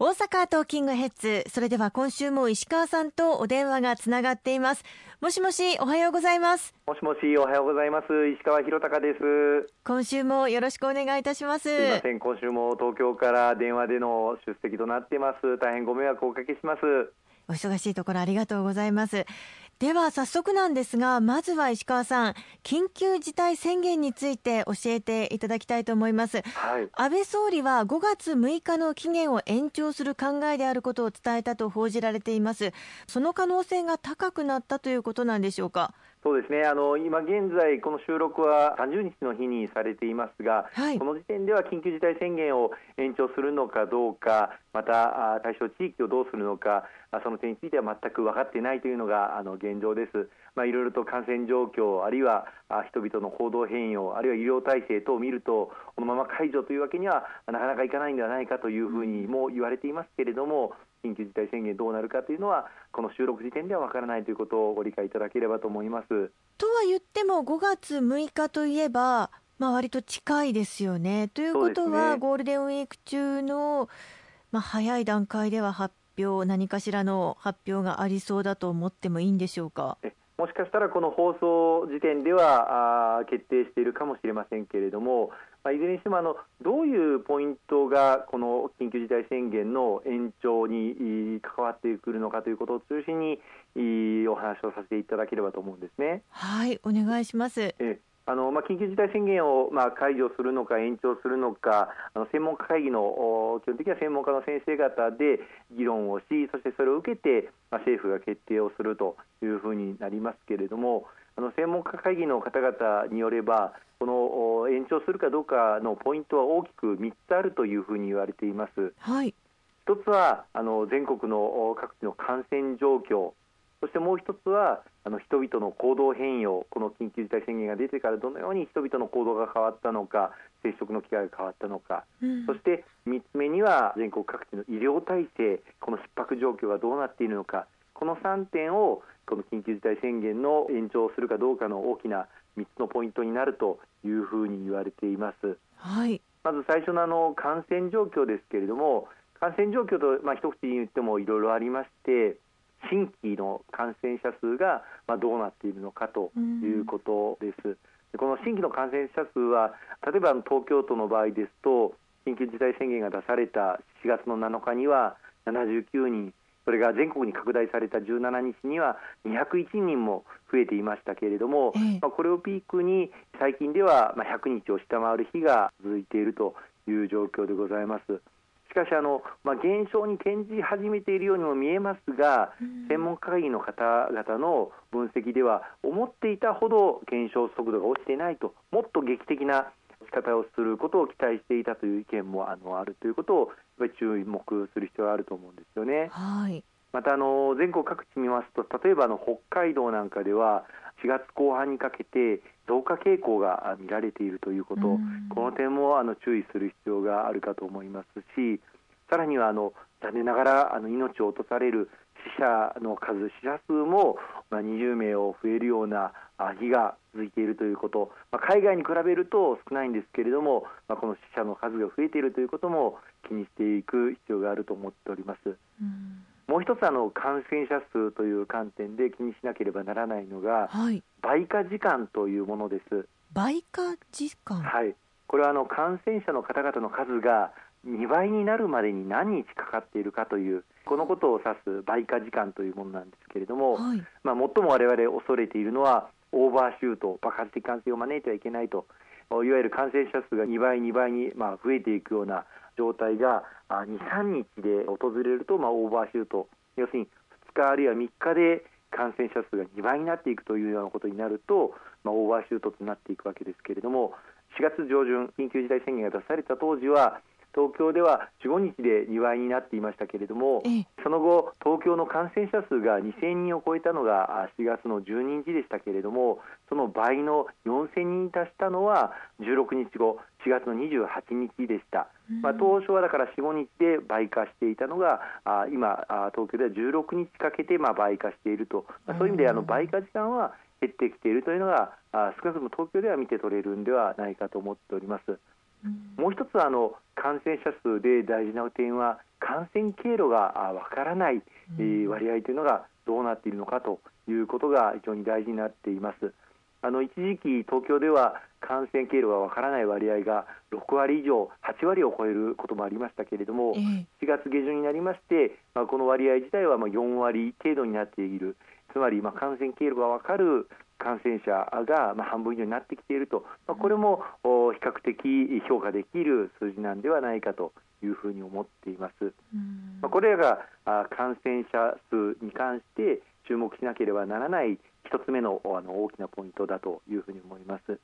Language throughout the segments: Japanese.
大阪トーキングヘッズ。それでは今週も石川さんとお電話がつながっています。もしもしおはようございます。もしもしおはようございます。石川博隆です。今週もよろしくお願いいたします。すいません。今週も東京から電話での出席となってます。大変ご迷惑をおかけします。お忙しいところありがとうございますでは早速なんですがまずは石川さん緊急事態宣言について教えていただきたいと思います、はい、安倍総理は5月6日の期限を延長する考えであることを伝えたと報じられています。その可能性が高くなったということなんでしょうか？そうですね。あの今現在、この収録は30日の日にされていますが、はい、この時点では緊急事態宣言を延長するのかどうか、また対象地域をどうするのか、その点については全く分かっていないというのがあの現状です。まあ、いろいろと感染状況、あるいは人々の行動変容、あるいは医療体制等を見ると、このまま解除というわけにはなかなかいかないんではないかというふうにも言われていますけれども、緊急事態宣言どうなるかというのは、この収録時点では分からないということをご理解いただければと思います。とは言っても、5月6日といえば、まあ割と近いですよね。ということは、ね、ゴールデンウィーク中の、まあ、早い段階では発表、何かしらの発表がありそうだと思ってもいいんでしょうか？もしかしたらこの放送時点ではあ決定しているかもしれませんけれども、まあ、いずれにしてもあのどういうポイントがこの緊急事態宣言の延長に関わってくるのかということを中心にお話をさせていただければと思うんですね。はいお願いしますえあのまあ、緊急事態宣言を、まあ、解除するのか延長するのかあの専門家会議の基本的には専門家の先生方で議論をしそしてそれを受けて、まあ、政府が決定をするというふうになりますけれどもあの専門家会議の方々によればこの延長するかどうかのポイントは大きく3つあるというふうに言われています。はい、一つはあの全国の各地の感染状況そしてもう一つはあの人々の行動変容この緊急事態宣言が出てからどのように人々の行動が変わったのか接触の機会が変わったのか、うん、そして3つ目には全国各地の医療体制この逼迫状況がどうなっているのか。この3点をこの緊急事態宣言の延長するかどうかの大きな3つのポイントになるというふうに言われています。はい、まず最初のあの感染状況ですけれども感染状況とまあ一口に言ってもいろいろありまして新規の感染者数がまあどうなっているのかということです。でこの新規の感染者数は例えば東京都の場合ですと緊急事態宣言が出された4月の7日には79人それが全国に拡大された17日には201人も増えていましたけれども、まあ、これをピークに最近ではまあ100日を下回る日が続いているという状況でございます。しかしあの、まあ、減少に転じ始めているようにも見えますが、専門家会議の方々の分析では思っていたほど減少速度が落ちていないともっと劇的な仕方をすることを期待していたという意見もあのあるということをやっぱり注目する必要があると思うんですよね。はいまたあの全国各地見ますと例えばの北海道なんかでは4月後半にかけて増加傾向が見られているということ、この点もあの注意する必要があるかと思いますしさらにはあの残念ながらあの命を落とされる死者の数、死者数も、まあ、20名を増えるような日が続いているということ、まあ、海外に比べると少ないんですけれども、まあ、この死者の数が増えているということも気にしていく必要があると思っております。うんもう一つあの感染者数という観点で気にしなければならないのが、はい、倍化時間というものです。倍化時間はい。これはあの感染者の方々の数が2倍になるまでに何日かかっているかというこのことを指す倍化時間というものなんですけれども、はい、まあ、最も我々恐れているのはオーバーシュート爆発的感染を招いてはいけないといわゆる感染者数が2倍2倍にまあ増えていくような状態が23日で訪れるとまあオーバーシュート要するに2日あるいは3日で感染者数が2倍になっていくというようなことになると、まあ、オーバーシュートとなっていくわけですけれども4月上旬緊急事態宣言が出された当時は東京では4、5日で2倍になっていましたけれども、その後、東京の感染者数が2000人を超えたのが4月の12日でしたけれども、その倍の4000人に達したのは16日後、4月の28日でした。まあ、当初はだから4、5日で倍化していたのが、あ今、東京では16日かけてまあ倍化していると、まあ、そういう意味であの倍化時間は減ってきているというのが、あ少なくとも東京では見て取れるんではないかと思っております。うん、もう一つはあの感染者数で大事な点は感染経路がわからない、割合というのがどうなっているのかということが非常に大事になっています。あの一時期、東京では感染経路がわからない割合が6割以上、8割を超えることもありましたけれども、4月下旬になりまして、まあ、この割合自体はまあ4割程度になっている、つまりまあ感染経路がわかる感染者がまあ半分以上になってきていると、まあ、これも比較的評価できる数字なんではないかというふうに思っています。まあ、これらが感染者数に関して注目しなければならない一つ目のあの大きなポイントだというふうに思います。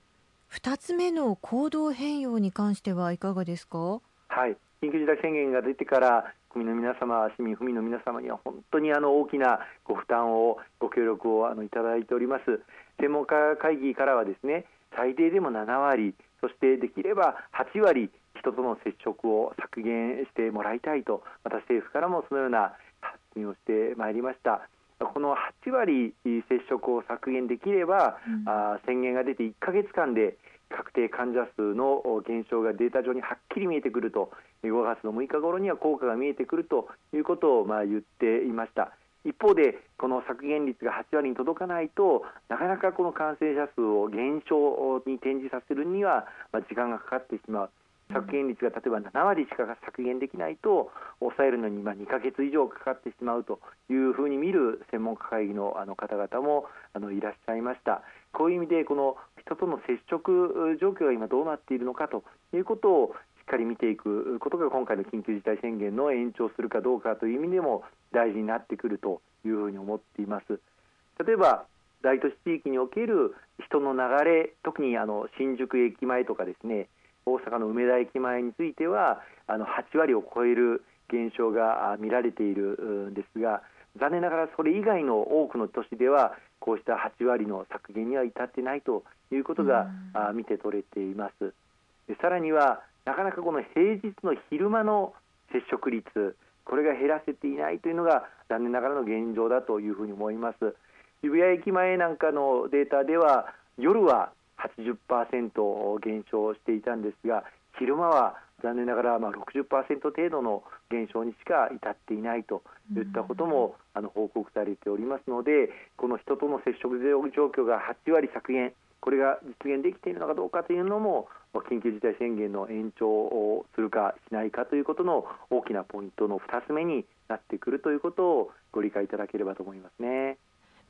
二つ目の行動変容に関してはいかがですか？はい、緊急事態宣言が出てから国民の皆様、市民、府民の皆様には本当にあの大きなご負担を、ご協力をあのいただいております。専門家会議からはですね、最低でも7割、そしてできれば8割、人との接触を削減してもらいたいと、また政府からもそのような発信をしてまいりました。この8割接触を削減できれば、うん、あ宣言が出て1か月間で確定患者数の減少がデータ上にはっきり見えてくると5月の6日頃には効果が見えてくるということをまあ言っていました。一方でこの削減率が8割に届かないとなかなかこの感染者数を減少に転じさせるには時間がかかってしまう削減率が例えば7割しか削減できないと抑えるのに2か月以上かかってしまうというふうに見る専門家会議のあの方々もあのいらっしゃいました。こういう意味でこの人との接触状況が今どうなっているのかということをしっかり見ていくことが今回の緊急事態宣言の延長するかどうかという意味でも大事になってくるというふうに思っています。例えば大都市地域における人の流れ特にあの新宿駅前とかですね大阪の梅田駅前についてはあの8割を超える減少が見られているんですが残念ながらそれ以外の多くの都市ではこうした8割の削減には至ってないということが見て取れています。さらにはなかなかこの平日の昼間の接触率これが減らせていないというのが残念ながらの現状だというふうに思います。渋谷駅前なんかのデータでは夜は80%減少していたんですが昼間は残念ながらまあ60%程度の減少にしか至っていないといったこともあの報告されておりますのでこの人との接触状況が8割削減これが実現できているのかどうかというのも緊急事態宣言の延長をするかしないかということの大きなポイントの2つ目になってくるということをご理解いただければと思いますね。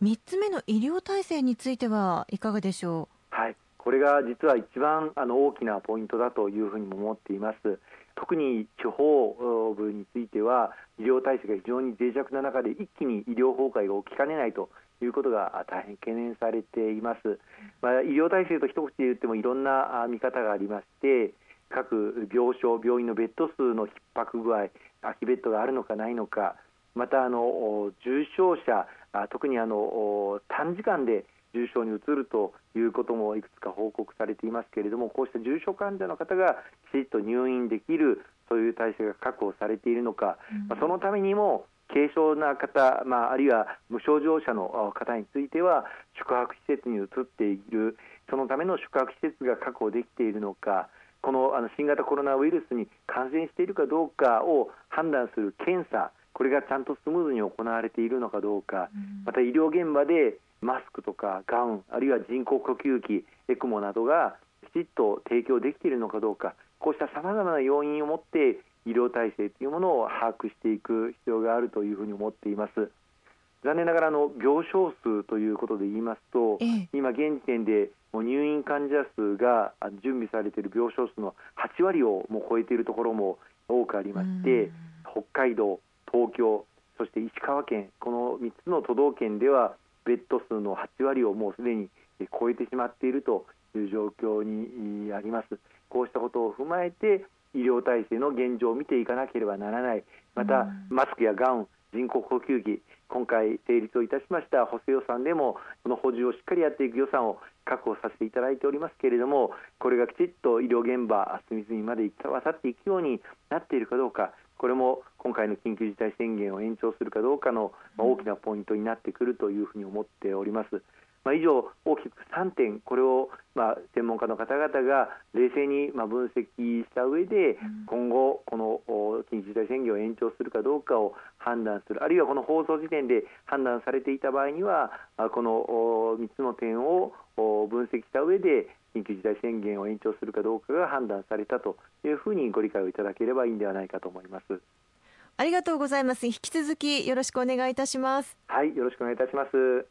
3つ目の医療体制についてはいかがでしょう？はいこれが実は一番あの大きなポイントだというふうにも思っています。特に地方部については医療体制が非常に脆弱な中で一気に医療崩壊が起きかねないということが大変懸念されています。まあ、医療体制と一口で言ってもいろんな見方がありまして、各病床、病院のベッド数の逼迫具合、空きベッドがあるのかないのか、またあの重症者、特にあの短時間で重症に移るということもいくつか報告されていますけれどもこうした重症患者の方がきちっと入院できるそういう体制が確保されているのか、うん、まあ、そのためにも軽症な方、まあ、あるいは無症状者の方については宿泊施設に移っているそのための宿泊施設が確保できているのかこのあの新型コロナウイルスに感染しているかどうかを判断する検査これがちゃんとスムーズに行われているのかどうか、また医療現場でマスクとかガウンあるいは人工呼吸器エクモなどがきちっと提供できているのかどうかこうしたさまざまな要因をもって医療体制というものを把握していく必要があるというふうに思っています。残念ながらの病床数ということで言いますと、ええ、今現時点でもう入院患者数が準備されている病床数の8割をもう超えているところも多くありまして北海道、東京そして石川県この3つの都道県ではベッド数の8割をもうすでに超えてしまっているという状況にあります。こうしたことを踏まえて医療体制の現状を見ていかなければならない。また、マスクやガウン、人工呼吸器、今回成立をいたしました補正予算でもこの補充をしっかりやっていく予算を確保させていただいておりますけれどもこれがきちっと医療現場隅々まで渡っていくようになっているかどうかこれも今回の緊急事態宣言を延長するかどうかの大きなポイントになってくるというふうに思っております。まあ、以上、大きく3点、これをまあ専門家の方々が冷静にまあ分析した上で、今後、この緊急事態宣言を延長するかどうかを判断する、あるいはこの放送時点で判断されていた場合には、この3つの点を分析した上で、緊急事態宣言を延長するかどうかが判断されたというふうにご理解をいただければいいんではないかと思います。ありがとうございます。引き続きよろしくお願いいたします。はい、よろしくお願いいたします。